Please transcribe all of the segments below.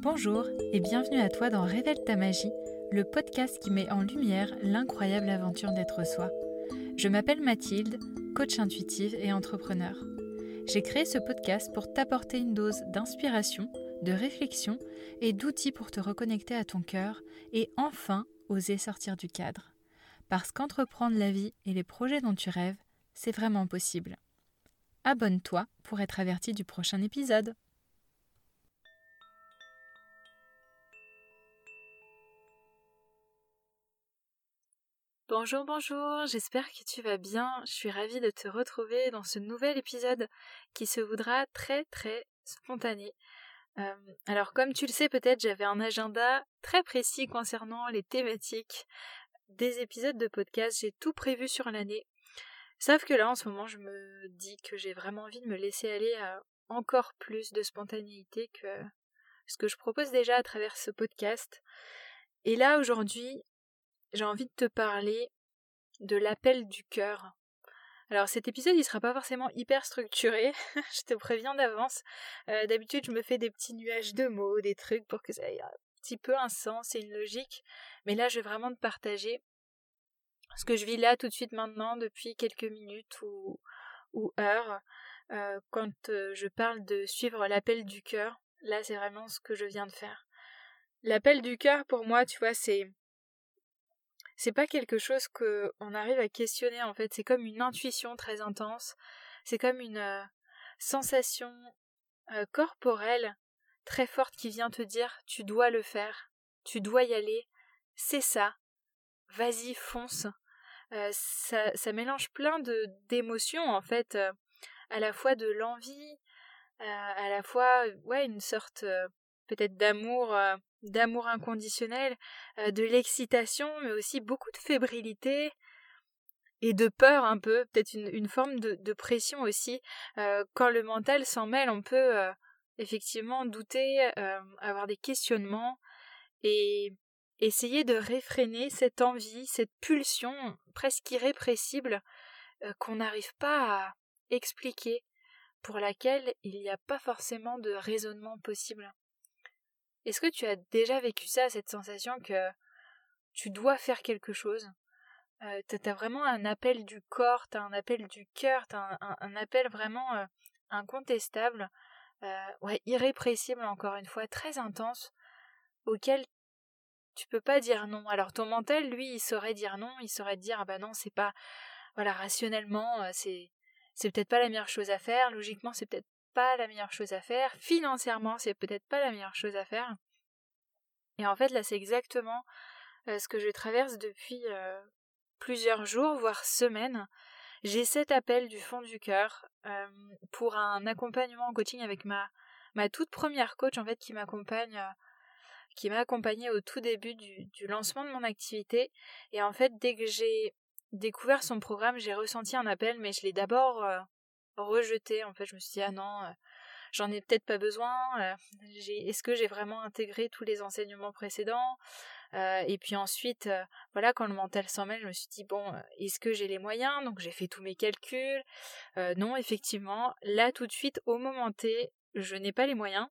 Bonjour et bienvenue à toi dans Révèle ta magie, le podcast qui met en lumière l'incroyable aventure d'être soi. Je m'appelle Mathilde, coach intuitive et entrepreneur. J'ai créé ce podcast pour t'apporter une dose d'inspiration, de réflexion et d'outils pour te reconnecter à ton cœur et enfin oser sortir du cadre. Parce qu'entreprendre la vie et les projets dont tu rêves, c'est vraiment possible. Abonne-toi pour être averti du prochain épisode. Bonjour, bonjour, j'espère que tu vas bien. Je suis ravie de te retrouver dans ce nouvel épisode qui se voudra très très spontané. Euh, alors comme tu le sais peut-être, j'avais un agenda très précis concernant les thématiques des épisodes de podcast. J'ai tout prévu sur l'année. Sauf que là en ce moment je me dis que j'ai vraiment envie de me laisser aller à encore plus de spontanéité que ce que je propose déjà à travers ce podcast. Et là aujourd'hui, j'ai envie de te parler de l'appel du cœur. Alors cet épisode il sera pas forcément hyper structuré, je te préviens d'avance. Euh, d'habitude je me fais des petits nuages de mots, des trucs pour que ça ait un petit peu un sens et une logique. Mais là je vais vraiment te partager ce que je vis là tout de suite maintenant depuis quelques minutes ou, ou heures. Euh, quand euh, je parle de suivre l'appel du cœur, là c'est vraiment ce que je viens de faire. L'appel du cœur pour moi, tu vois, c'est c'est pas quelque chose que on arrive à questionner en fait, c'est comme une intuition très intense, c'est comme une euh, sensation euh, corporelle très forte qui vient te dire tu dois le faire, tu dois y aller, c'est ça, vas-y fonce. Euh, ça, ça mélange plein de d'émotions en fait, à la fois de l'envie, à la fois ouais une sorte peut-être d'amour d'amour inconditionnel, euh, de l'excitation, mais aussi beaucoup de fébrilité et de peur un peu, peut-être une, forme de, pression aussi. Euh, quand le mental s'en mêle, on peut euh, effectivement douter, avoir des questionnements et essayer de réfréner cette envie, cette pulsion presque irrépressible qu'on n'arrive pas à expliquer, pour laquelle il n'y a pas forcément de raisonnement possible. Est-ce que tu as déjà vécu ça, cette sensation que tu dois faire quelque chose? Euh, T'as vraiment un appel du corps, t'as un appel du cœur, t'as un, appel vraiment euh, incontestable, euh, ouais, irrépressible encore une fois, très intense, auquel tu peux pas dire non. Alors ton mental, lui, il saurait dire non, il saurait dire ah bah non, c'est pas voilà, rationnellement, c'est c'est peut-être pas la meilleure chose à faire, logiquement c'est peut-être pas la meilleure chose à faire, financièrement c'est peut-être pas la meilleure chose à faire. Et en fait là c'est exactement euh, ce que je traverse depuis euh, plusieurs jours, voire semaines. J'ai cet appel du fond du cœur euh, pour un accompagnement en coaching avec ma, toute première coach en fait qui m'accompagne qui m'a accompagnée au tout début du, du lancement de mon activité et en fait dès que j'ai découvert son programme j'ai ressenti un appel mais je l'ai d'abord rejeté. En fait, je me suis dit, ah non, euh, j'en ai peut-être pas besoin. Euh, est-ce que j'ai vraiment intégré tous les enseignements précédents euh, Et puis ensuite, voilà, quand le mental s'en mêle, je me suis dit, bon, est-ce que j'ai les moyens? Donc j'ai fait tous mes calculs. non, effectivement, là tout de suite, au moment T, je n'ai pas les moyens.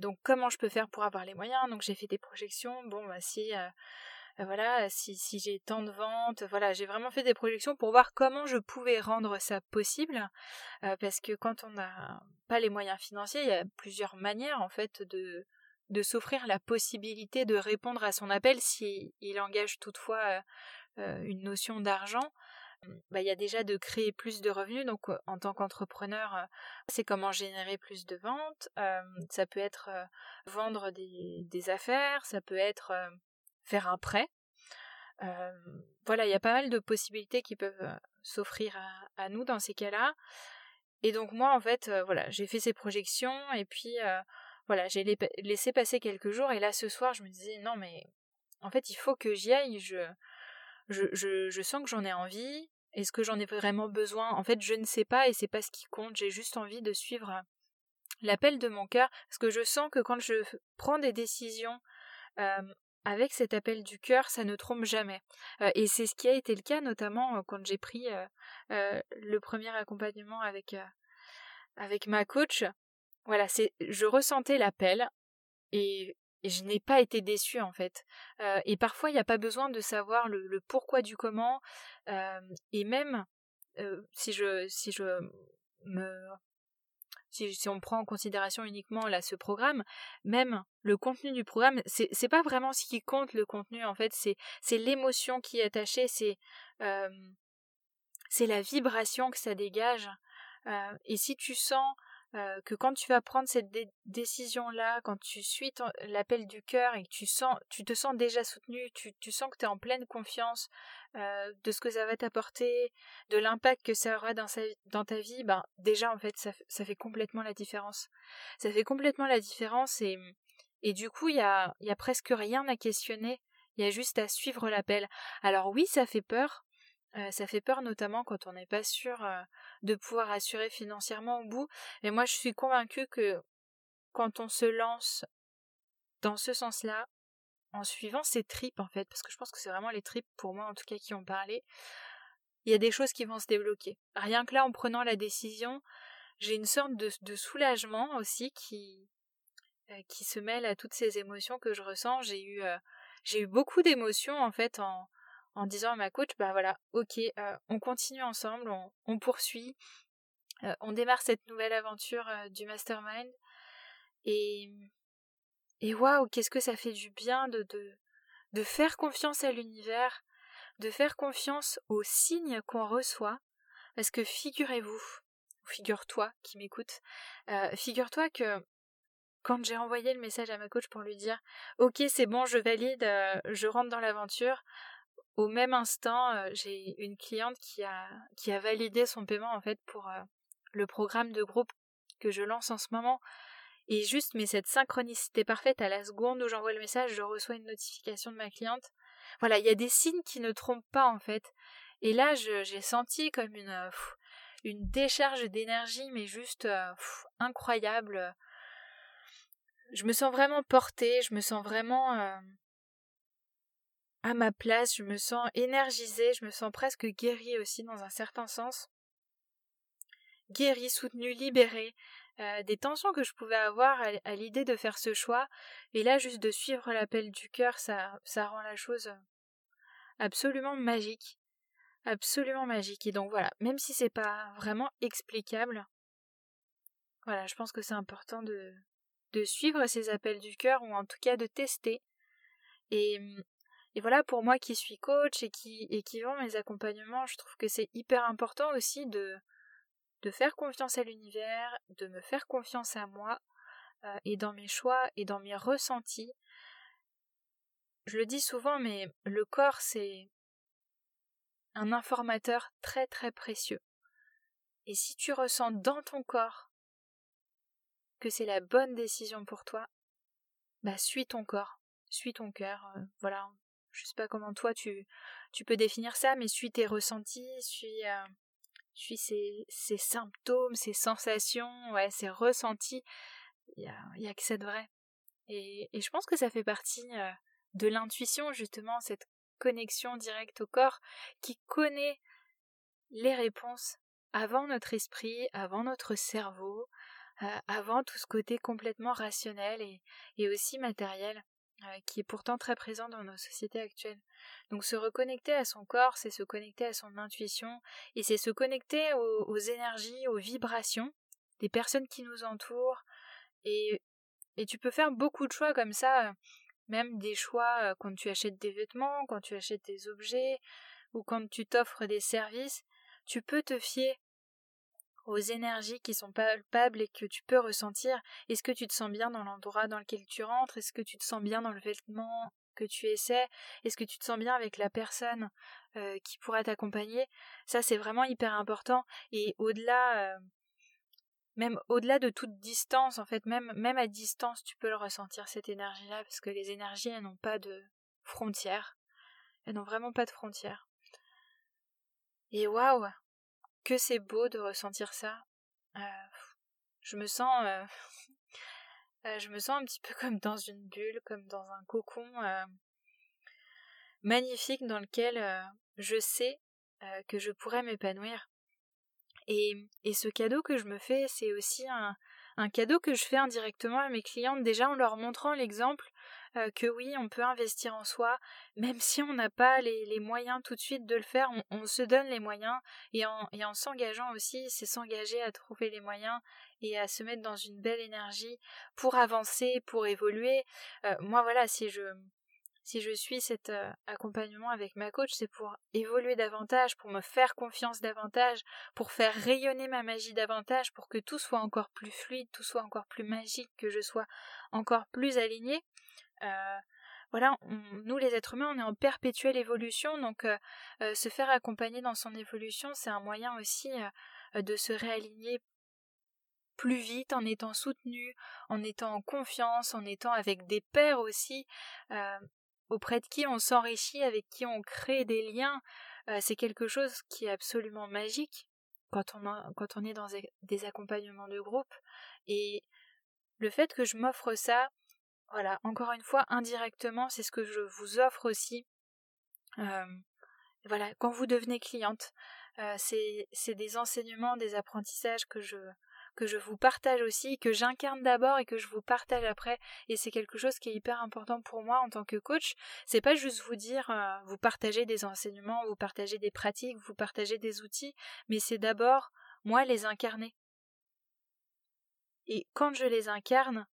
donc comment je peux faire pour avoir les moyens? Donc j'ai fait des projections. Bon, bah si voilà, si, si j'ai tant de ventes, voilà, j'ai vraiment fait des projections pour voir comment je pouvais rendre ça possible, euh, parce que quand on n'a pas les moyens financiers, il y a plusieurs manières en fait de de s'offrir la possibilité de répondre à son appel si il engage toutefois euh, une notion d'argent. Bah, il y a déjà de créer plus de revenus. Donc, en tant qu'entrepreneur, c'est comment générer plus de ventes. ça peut être vendre des, des, affaires, ça peut être faire un prêt. Voilà, il y a pas mal de possibilités qui peuvent s'offrir à, nous dans ces cas-là. Et donc moi, en fait, voilà, j'ai fait ces projections et puis voilà, j'ai laissé passer quelques jours et là ce soir, je me disais non mais en fait, il faut que j'y aille. Je, je, je, sens que j'en ai envie. Est-ce que j'en ai vraiment besoin? En fait, je ne sais pas et c'est pas ce qui compte. J'ai juste envie de suivre l'appel de mon cœur parce que je sens que quand je prends des décisions avec cet appel du cœur, ça ne trompe jamais. Euh, et c'est ce qui a été le cas notamment euh, quand j'ai pris euh, le premier accompagnement avec, avec ma coach. voilà, c'est je ressentais l'appel et, je n'ai pas été déçue en fait. et parfois, il n'y a pas besoin de savoir le, pourquoi du comment. et même si je si je me si, on prend en considération uniquement là ce programme, même le contenu du programme, c'est, c'est pas vraiment ce qui compte le contenu en fait, c'est, l'émotion qui est attachée, c'est, c'est la vibration que ça dégage. et si tu sens euh, que quand tu vas prendre cette décision-là, quand tu suis l'appel du cœur et que tu sens, tu te sens déjà soutenu, tu, sens que tu es en pleine confiance euh, de ce que ça va t'apporter, de l'impact que ça aura dans, ta vie, ben déjà en fait ça, fait complètement la différence. Ça fait complètement la différence et, et du coup il y a, y a presque rien à questionner, il y a juste à suivre l'appel. Alors oui ça fait peur, euh, ça fait peur notamment quand on n'est pas sûr euh, de pouvoir assurer financièrement au bout. Et moi, je suis convaincue que quand on se lance dans ce sens-là, en suivant ses tripes en fait, parce que je pense que c'est vraiment les tripes pour moi en tout cas qui ont parlé, il y a des choses qui vont se débloquer. Rien que là, en prenant la décision, j'ai une sorte de, soulagement aussi qui, euh, qui se mêle à toutes ces émotions que je ressens. J'ai eu, j'ai eu beaucoup d'émotions en fait en, en disant à ma coach, bah voilà, ok, euh, on continue ensemble, on, poursuit, euh, on démarre cette nouvelle aventure euh, du mastermind. Et, et waouh, qu'est-ce que ça fait du bien de, de, de faire confiance à l'univers, de faire confiance aux signes qu'on reçoit. Parce que figurez-vous, figure-toi qui m'écoute, figure-toi que quand j'ai envoyé le message à ma coach pour lui dire ok c'est bon je valide je rentre dans l'aventure au même instant, euh, j'ai une cliente qui a, validé son paiement en fait pour euh, le programme de groupe que je lance en ce moment. Et juste, mais cette synchronicité parfaite, à la seconde où j'envoie le message, je reçois une notification de ma cliente. Voilà, il y a des signes qui ne trompent pas en fait. Et là, j'ai senti comme une, euh, une décharge d'énergie, mais juste incroyable. Je me sens vraiment portée, je me sens vraiment à ma place, je me sens énergisée, je me sens presque guérie aussi dans un certain sens. Guérie, soutenue, libérée, euh, des tensions que je pouvais avoir à, l'idée de faire ce choix, et là juste de suivre l'appel du cœur, ça, ça rend la chose absolument magique. Absolument magique. Et donc voilà, même si c'est pas vraiment explicable, voilà, je pense que c'est important de, de suivre ces appels du cœur, ou en tout cas de tester. Et et voilà, pour moi qui suis coach et qui, et qui vend mes accompagnements, je trouve que c'est hyper important aussi de, de faire confiance à l'univers, de me faire confiance à moi, euh, et dans mes choix et dans mes ressentis. Je le dis souvent, mais le corps, c'est un informateur très très précieux. Et si tu ressens dans ton corps que c'est la bonne décision pour toi, bah suis ton corps, suis ton cœur, euh, voilà, je sais pas comment toi tu, tu peux définir ça, mais suis tes ressentis, suis, euh, ces, ces, symptômes, ces sensations, ouais, ces ressentis. Il y a, a que ça de vrai. Et, et, je pense que ça fait partie euh, de l'intuition, justement, cette connexion directe au corps qui connaît les réponses avant notre esprit, avant notre cerveau, euh, avant tout ce côté complètement rationnel et, et aussi matériel. Euh, qui est pourtant très présent dans nos sociétés actuelles. Donc se reconnecter à son corps, c'est se connecter à son intuition, et c'est se connecter aux, énergies, aux vibrations des personnes qui nous entourent, et, et tu peux faire beaucoup de choix comme ça, même des choix euh, quand tu achètes des vêtements, quand tu achètes des objets, ou quand tu t'offres des services, tu peux te fier aux énergies qui sont palpables et que tu peux ressentir. Est-ce que tu te sens bien dans l'endroit dans lequel tu rentres? Est-ce que tu te sens bien dans le vêtement que tu essaies? Est-ce que tu te sens bien avec la personne euh, qui pourra t'accompagner? Ça, c'est vraiment hyper important. Et au-delà, euh, même au-delà de toute distance, en fait, même, même à distance, tu peux le ressentir, cette énergie-là, parce que les énergies, elles n'ont pas de frontières. Elles n'ont vraiment pas de frontières. Et waouh que c'est beau de ressentir ça. Euh, je me sens, euh, euh, je me sens un petit peu comme dans une bulle, comme dans un cocon magnifique dans lequel je sais que je pourrais m'épanouir. Et, et, ce cadeau que je me fais, c'est aussi un, un cadeau que je fais indirectement à mes clientes, déjà en leur montrant l'exemple euh, que oui, on peut investir en soi, même si on n'a pas les, moyens tout de suite de le faire, on, se donne les moyens, et en, s'engageant aussi, c'est s'engager à trouver les moyens et à se mettre dans une belle énergie pour avancer, pour évoluer. Euh, moi voilà, si je si je suis cet euh, accompagnement avec ma coach, c'est pour évoluer davantage, pour me faire confiance davantage, pour faire rayonner ma magie davantage, pour que tout soit encore plus fluide, tout soit encore plus magique, que je sois encore plus alignée. Euh, voilà, nous les êtres humains, on est en perpétuelle évolution, donc euh, se faire accompagner dans son évolution, c'est un moyen aussi de se réaligner plus vite en étant soutenu, en étant en confiance, en étant avec des pairs aussi auprès de qui on s'enrichit, avec qui on crée des liens. Euh, c'est quelque chose qui est absolument magique quand on, quand on est dans des accompagnements de groupe. Et le fait que je m'offre ça, voilà, encore une fois, indirectement, c'est ce que je vous offre aussi. Euh, voilà, quand vous devenez cliente, euh, c'est des enseignements, des apprentissages que je, vous partage aussi, que j'incarne d'abord et que je vous partage après. Et c'est quelque chose qui est hyper important pour moi en tant que coach. C'est pas juste vous dire, euh, vous partager des enseignements, vous partager des pratiques, vous partager des outils, mais c'est d'abord moi les incarner. Et quand je les incarne,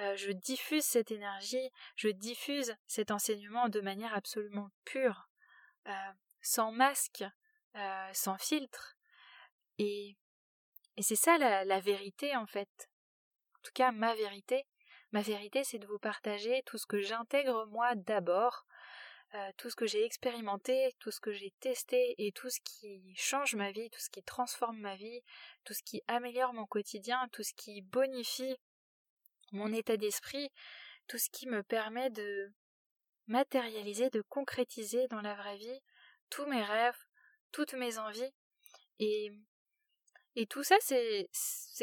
euh, je diffuse cette énergie, je diffuse cet enseignement de manière absolument pure, euh, sans masque, sans filtre. Et et c'est ça la, vérité en fait. En tout cas, ma vérité. Ma vérité, c'est de vous partager tout ce que j'intègre moi d'abord, euh, tout ce que j'ai expérimenté, tout ce que j'ai testé et tout ce qui change ma vie, tout ce qui transforme ma vie, tout ce qui améliore mon quotidien, tout ce qui bonifie mon état d'esprit, tout ce qui me permet de matérialiser, de concrétiser dans la vraie vie tous mes rêves, toutes mes envies. Et et tout ça, c'est,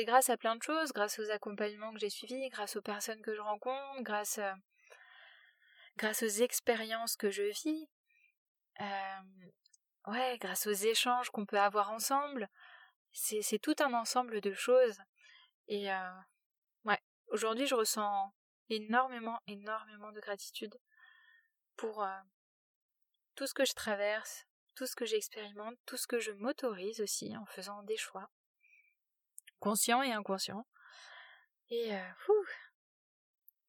grâce à plein de choses, grâce aux accompagnements que j'ai suivis, grâce aux personnes que je rencontre, grâce, euh, grâce aux expériences que je vis, euh, ouais, grâce aux échanges qu'on peut avoir ensemble. C'est, tout un ensemble de choses. Et euh, aujourd'hui, je ressens énormément, énormément de gratitude pour tout ce que je traverse, tout ce que j'expérimente, tout ce que je m'autorise aussi en faisant des choix conscient et inconscient. Et euh,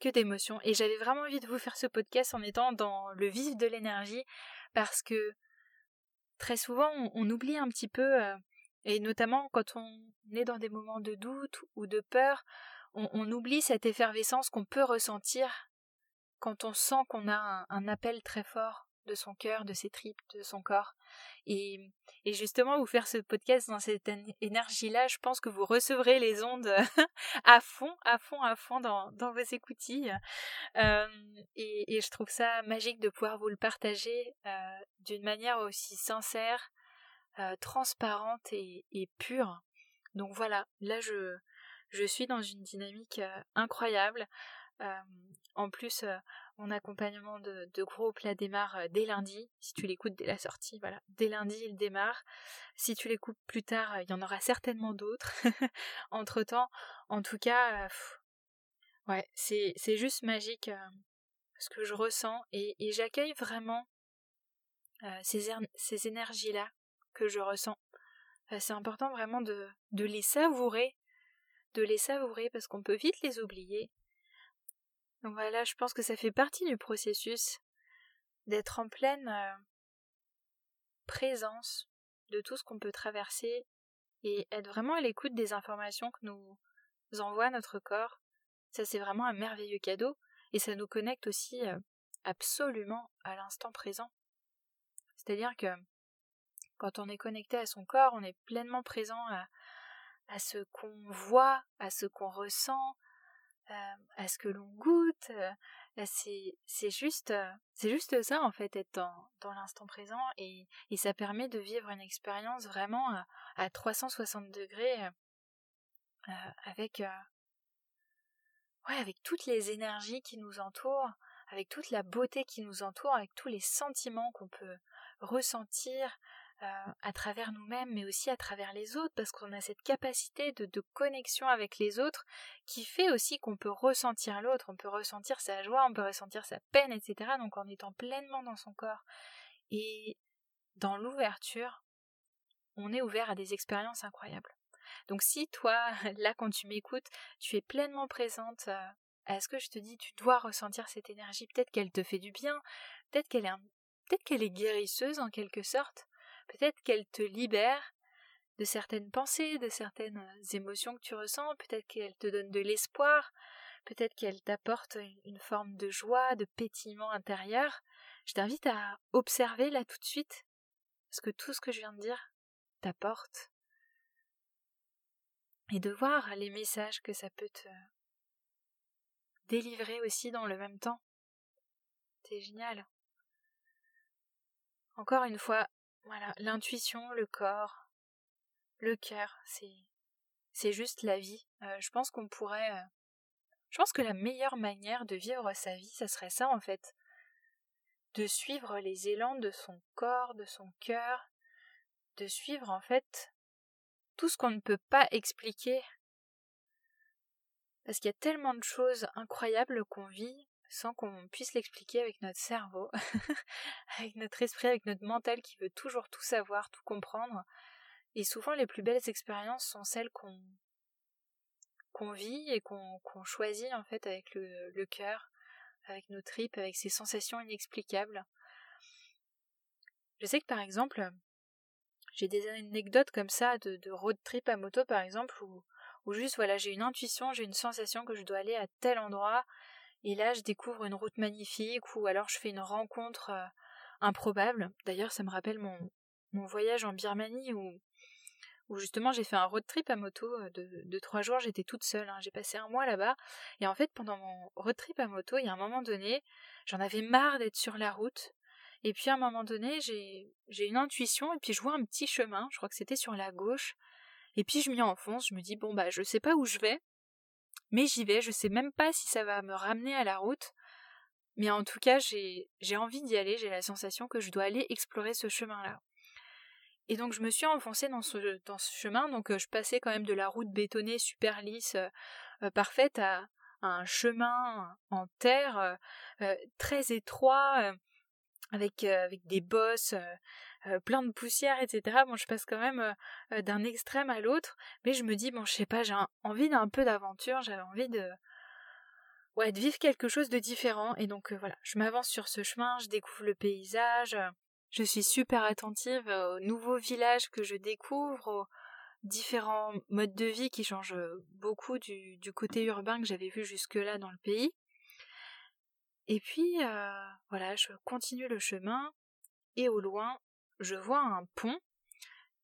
que d'émotions. Et j'avais vraiment envie de vous faire ce podcast en étant dans le vif de l'énergie parce que très souvent on, oublie un petit peu, euh, et notamment quand on est dans des moments de doute ou de peur, on, oublie cette effervescence qu'on peut ressentir quand on sent qu'on a un appel très fort de son cœur, de ses tripes, de son corps. Et, justement, vous faire ce podcast dans cette énergie-là, je pense que vous recevrez les ondes à fond, à fond, à fond dans, vos écoutilles. Euh, et, et, je trouve ça magique de pouvoir vous le partager euh, d'une manière aussi sincère, euh, transparente et, et, pure. Donc voilà, là je, je suis dans une dynamique incroyable. en plus, mon accompagnement de, groupe là démarre euh, dès lundi. Si tu l'écoutes dès la sortie, voilà, dès lundi il démarre. Si tu l'écoutes plus tard, euh, il y en aura certainement d'autres. Entre temps, en tout cas, euh, ouais, c'est, juste magique ce que je ressens et, j'accueille vraiment ces, ces énergies-là que je ressens. c'est important vraiment de, de les savourer, de les savourer parce qu'on peut vite les oublier donc voilà, je pense que ça fait partie du processus d'être en pleine euh, présence de tout ce qu'on peut traverser et être vraiment à l'écoute des informations que nous envoie notre corps. Ça c'est vraiment un merveilleux cadeau et ça nous connecte aussi euh, absolument à l'instant présent. C'est-à-dire que quand on est connecté à son corps, on est pleinement présent à, à ce qu'on voit, à ce qu'on ressent, euh, à ce que l'on goûte. Euh, c'est juste, euh, c'est juste ça en fait, être dans, l'instant présent et, et, ça permet de vivre une expérience vraiment à, 360 degrés avec, ouais, avec toutes les énergies qui nous entourent, avec toute la beauté qui nous entoure, avec tous les sentiments qu'on peut ressentir, à travers nous-mêmes, mais aussi à travers les autres, parce qu'on a cette capacité de, connexion avec les autres qui fait aussi qu'on peut ressentir l'autre, on peut ressentir sa joie, on peut ressentir sa peine, etc. Donc en étant pleinement dans son corps. Et dans l'ouverture, on est ouvert à des expériences incroyables. Donc si toi, là quand tu m'écoutes, tu es pleinement présente à ce que je te dis, tu dois ressentir cette énergie, peut-être qu'elle te fait du bien, peut-être qu'elle est, peut-être qu'elle est guérisseuse en quelque sorte, peut-être qu'elle te libère de certaines pensées, de certaines émotions que tu ressens, peut-être qu'elle te donne de l'espoir, peut-être qu'elle t'apporte une forme de joie, de pétillement intérieur. Je t'invite à observer là tout de suite ce que tout ce que je viens de dire t'apporte et de voir les messages que ça peut te délivrer aussi dans le même temps. C'est génial. Encore une fois, voilà, l'intuition, le corps, le cœur, c'est juste la vie. Euh, je pense qu'on pourrait euh, je pense que la meilleure manière de vivre sa vie, ça serait ça en fait. De suivre les élans de son corps, de son cœur, de suivre en fait tout ce qu'on ne peut pas expliquer. Parce qu'il y a tellement de choses incroyables qu'on vit sans qu'on puisse l'expliquer avec notre cerveau, avec notre esprit, avec notre mental qui veut toujours tout savoir, tout comprendre. Et souvent les plus belles expériences sont celles qu'on qu'on vit et qu'on choisit en fait avec le, cœur, avec nos tripes, avec ces sensations inexplicables. Je sais que par exemple, j'ai des anecdotes comme ça de, de, road trip à moto par exemple où, où juste voilà j'ai une intuition, j'ai une sensation que je dois aller à tel endroit et là je découvre une route magnifique ou alors je fais une rencontre euh, improbable. D'ailleurs ça me rappelle mon, voyage en Birmanie où, où justement j'ai fait un road trip à moto euh, de, de trois jours, j'étais toute seule, hein. j'ai passé un mois là-bas. Et en fait pendant mon road trip à moto il y a un moment donné j'en avais marre d'être sur la route. Et puis à un moment donné, j'ai une intuition, et puis je vois un petit chemin, je crois que c'était sur la gauche, et puis je m'y enfonce, je me dis, bon bah je sais pas où je vais, mais j'y vais, je sais même pas si ça va me ramener à la route, mais en tout cas j'ai, envie d'y aller, j'ai la sensation que je dois aller explorer ce chemin-là. Et donc je me suis enfoncée dans ce, dans ce chemin, donc euh, je passais quand même de la route bétonnée super lisse, euh, euh, parfaite, à, un chemin en terre très étroit, avec, euh, avec des bosses, euh, euh, plein de poussière, etc. Bon, je passe quand même d'un extrême à l'autre, mais je me dis, bon, je sais pas, j'ai envie d'un peu d'aventure, j'avais envie de, ouais, de vivre quelque chose de différent, et donc voilà, je m'avance sur ce chemin, je découvre le paysage, je suis super attentive aux nouveaux villages que je découvre, aux différents modes de vie qui changent beaucoup du, du côté urbain que j'avais vu jusque-là dans le pays. Et puis, euh, voilà, je continue le chemin et au loin, je vois un pont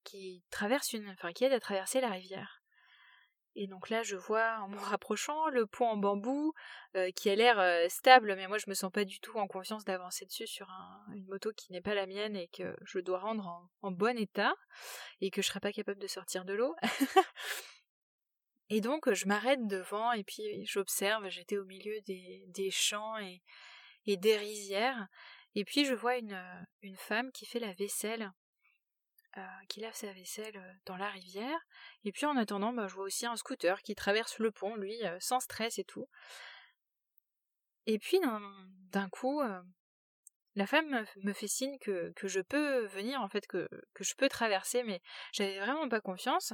qui traverse une, enfin, qui aide à traverser la rivière. Et donc là, je vois en me rapprochant le pont en bambou euh, qui a l'air euh, stable, mais moi je me sens pas du tout en confiance d'avancer dessus sur une moto qui n'est pas la mienne et que je dois rendre en, en bon état et que je serais pas capable de sortir de l'eau. Et donc je m'arrête devant et puis j'observe, j'étais au milieu des, champs et, des rizières, et puis je vois une, femme qui fait la vaisselle, euh, qui lave sa vaisselle euh, dans la rivière, et puis en attendant, bah, je vois aussi un scooter qui traverse le pont, lui, euh, sans stress et tout. Et puis d'un coup, la femme me fait signe que, que je peux venir, en fait, que, que je peux traverser, mais j'avais vraiment pas confiance.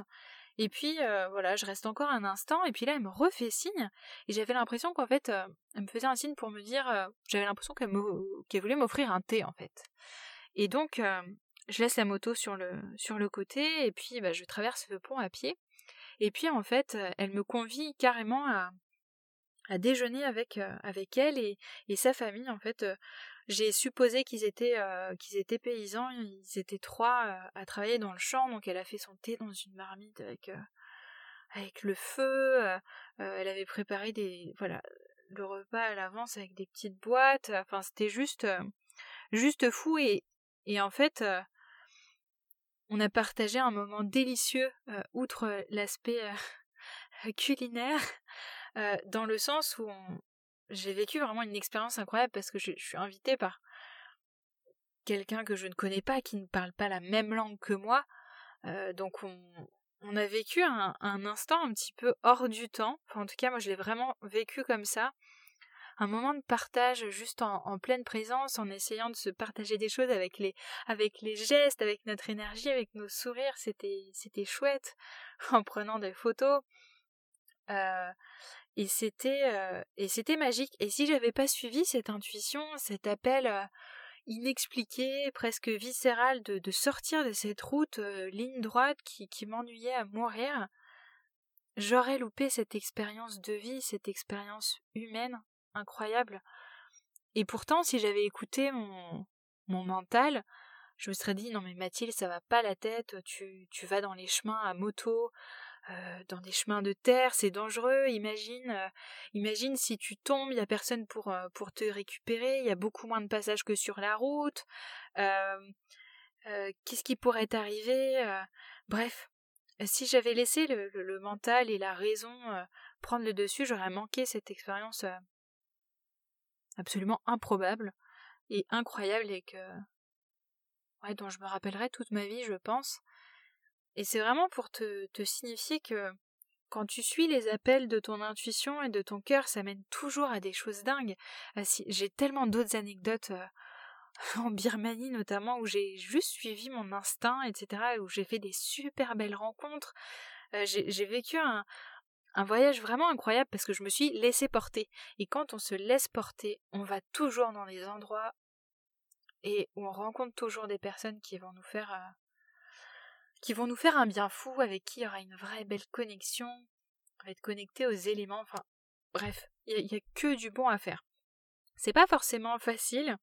Et puis euh, voilà, je reste encore un instant, et puis là elle me refait signe, et j'avais l'impression qu'en fait, euh, elle me faisait un signe pour me dire, euh, j'avais l'impression qu'elle voulait m'offrir un thé en fait. Et donc je laisse la moto sur le sur le côté, et puis bah, je traverse le pont à pied. Et puis en fait, elle me convie carrément à, à déjeuner avec avec elle et, et sa famille en fait j'ai supposé qu'ils étaient, euh, qu'ils étaient paysans, ils étaient trois euh, à travailler dans le champ, donc elle a fait son thé dans une marmite avec, euh, le feu, elle avait préparé des, voilà, le repas à l'avance avec des petites boîtes, enfin c'était juste, juste fou. Et, et en fait, on a partagé un moment délicieux, outre l'aspect culinaire, dans le sens où on, j'ai vécu vraiment une expérience incroyable parce que je, suis invitée par quelqu'un que je ne connais pas, qui ne parle pas la même langue que moi. donc on, a vécu un, instant un petit peu hors du temps. en tout cas, moi, je l'ai vraiment vécu comme ça. Un moment de partage juste en, pleine présence, en essayant de se partager des choses avec les, avec les gestes, avec notre énergie, avec nos sourires. C'était, c'était chouette. En prenant des photos. Euh, et c'était, euh, et c'était magique. Et si j'avais pas suivi cette intuition, cet appel, euh, inexpliqué, presque viscéral de, de sortir de cette route euh, ligne droite qui, m'ennuyait à mourir, j'aurais loupé cette expérience de vie, cette expérience humaine incroyable. Et pourtant, si j'avais écouté mon, mon mental, je me serais dit non mais Mathilde, ça va pas la tête, tu, tu vas dans les chemins à moto, euh, dans des chemins de terre, c'est dangereux. Imagine, euh, imagine si tu tombes, il y a personne pour euh, pour te récupérer. Il y a beaucoup moins de passages que sur la route. Qu'est-ce qui pourrait t'arriver Bref, si j'avais laissé le, le, mental et la raison prendre le dessus, j'aurais manqué cette expérience absolument improbable et incroyable et que ouais, dont je me rappellerai toute ma vie, je pense. Et c'est vraiment pour te, te signifier que quand tu suis les appels de ton intuition et de ton cœur, ça mène toujours à des choses dingues. Ah, j'ai tellement d'autres anecdotes euh, en Birmanie notamment où j'ai juste suivi mon instinct, etc., où j'ai fait des super belles rencontres. Euh, j'ai vécu un, un voyage vraiment incroyable parce que je me suis laissé porter. Et quand on se laisse porter, on va toujours dans des endroits et où on rencontre toujours des personnes qui vont nous faire euh, qui vont nous faire un bien fou, avec qui il y aura une vraie belle connexion, on va être connecté aux éléments, enfin bref, il n'y a, a, que du bon à faire. C'est pas forcément facile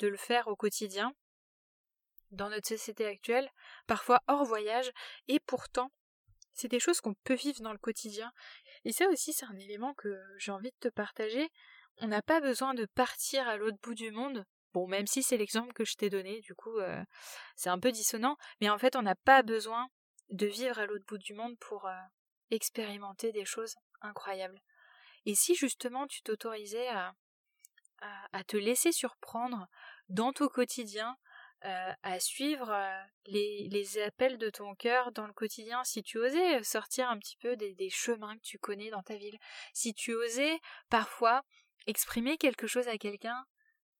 de le faire au quotidien, dans notre société actuelle, parfois hors voyage, et pourtant, c'est des choses qu'on peut vivre dans le quotidien. Et ça aussi, c'est un élément que j'ai envie de te partager. On n'a pas besoin de partir à l'autre bout du monde Même si c'est l'exemple que je t'ai donné, du coup, euh, c'est un peu dissonant, mais en fait, on n'a pas besoin de vivre à l'autre bout du monde pour euh, expérimenter des choses incroyables. Et si justement tu t'autorisais à, te laisser surprendre dans ton quotidien, euh, à suivre les, appels de ton cœur dans le quotidien, si tu osais sortir un petit peu des chemins que tu connais dans ta ville, si tu osais parfois exprimer quelque chose à quelqu'un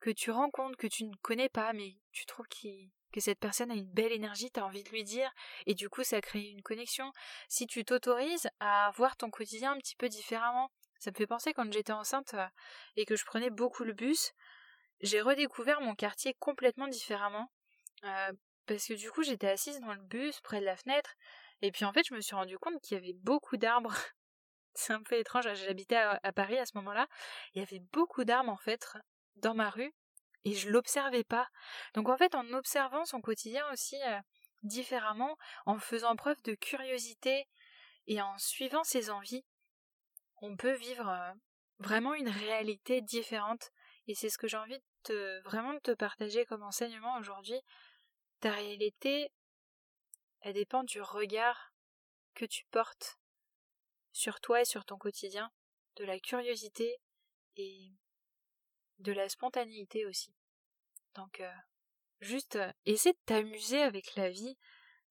que tu rencontres, que tu ne connais pas, mais tu trouves que cette personne a une belle énergie, tu as envie de lui dire, et du coup ça crée une connexion. Si tu t'autorises à voir ton quotidien un petit peu différemment, ça me fait penser quand j'étais enceinte euh, et que je prenais beaucoup le bus, j'ai redécouvert mon quartier complètement différemment. Euh, parce que du coup j'étais assise dans le bus près de la fenêtre et puis en fait je me suis rendu compte qu'il y avait beaucoup d'arbres c'est un peu étrange j'habitais à, Paris à ce moment-là il y avait beaucoup d'arbres en fait dans ma rue et je l'observais pas. Donc en fait, en observant son quotidien aussi euh, différemment, en faisant preuve de curiosité et en suivant ses envies, on peut vivre euh, vraiment une réalité différente. Et c'est ce que j'ai envie de vraiment de te partager comme enseignement aujourd'hui. Ta réalité, elle dépend du regard que tu portes sur toi et sur ton quotidien, de la curiosité et de la spontanéité aussi. Donc, euh, juste euh, essaie de t'amuser avec la vie.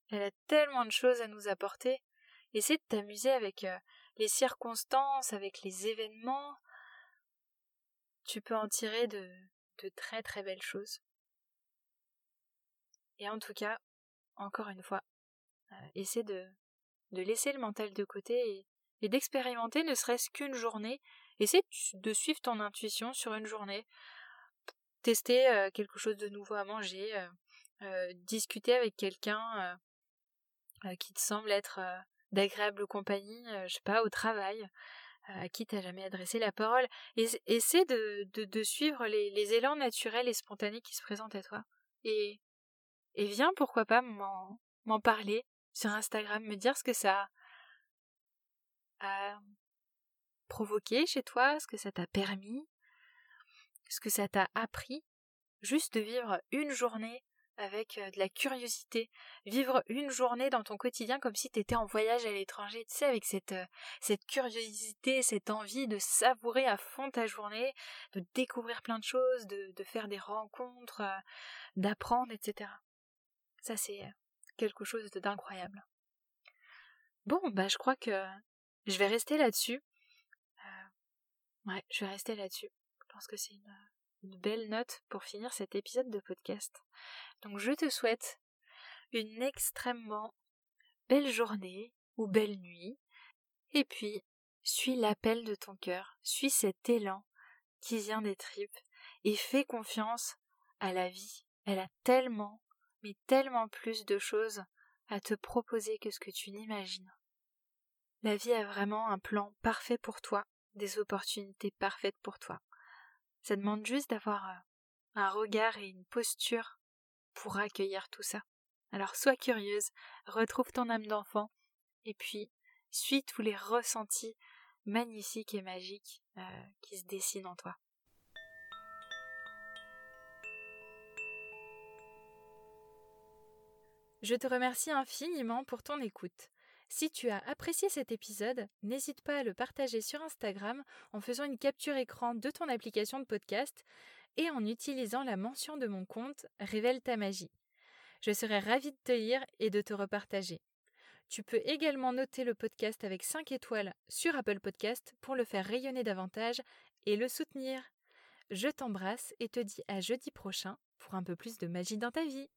Elle a tellement de choses à nous apporter. Essaie de t'amuser avec euh, les circonstances, avec les événements. Tu peux en tirer de, de très très belles choses. Et en tout cas, encore une fois, essaie de, de laisser le mental de côté et d'expérimenter ne serait-ce qu'une journée Essaie de suivre ton intuition sur une journée. Tester euh, quelque chose de nouveau à manger. Euh, euh, discuter avec quelqu'un qui te semble être d'agréable compagnie, je sais pas, au travail, à qui t'as jamais adressé la parole. essaie de, suivre les, élans naturels et spontanés qui se présentent à toi. Et, et viens, pourquoi pas, m'en parler sur Instagram, me dire ce que ça provoqué chez toi, ce que ça t'a permis, ce que ça t'a appris, juste de vivre une journée avec de la curiosité, vivre une journée dans ton quotidien comme si tu étais en voyage à l'étranger, tu sais, avec cette, cette curiosité, cette envie de savourer à fond ta journée, de découvrir plein de choses, de, de faire des rencontres, d'apprendre, etc. Ça, c'est quelque chose d'incroyable. Bon, bah je crois que je vais rester là-dessus. Ouais, je vais rester là-dessus. Je pense que c'est une, une belle note pour finir cet épisode de podcast. Donc je te souhaite une extrêmement belle journée ou belle nuit. Et puis, suis l'appel de ton cœur, suis cet élan qui vient des tripes et fais confiance à la vie. Elle a tellement, mais tellement plus de choses à te proposer que ce que tu n'imagines. La vie a vraiment un plan parfait pour toi, des opportunités parfaites pour toi. Ça demande juste d'avoir euh, un regard et une posture pour accueillir tout ça. Alors sois curieuse, retrouve ton âme d'enfant, et puis suis tous les ressentis magnifiques et magiques euh, qui se dessinent en toi. Je te remercie infiniment pour ton écoute. Si tu as apprécié cet épisode, n'hésite pas à le partager sur Instagram en faisant une capture écran de ton application de podcast et en utilisant la mention de mon compte Révèle ta magie. Je serai ravie de te lire et de te repartager. Tu peux également noter le podcast avec 5 étoiles sur Apple Podcast pour le faire rayonner davantage et le soutenir. Je t'embrasse et te dis à jeudi prochain pour un peu plus de magie dans ta vie.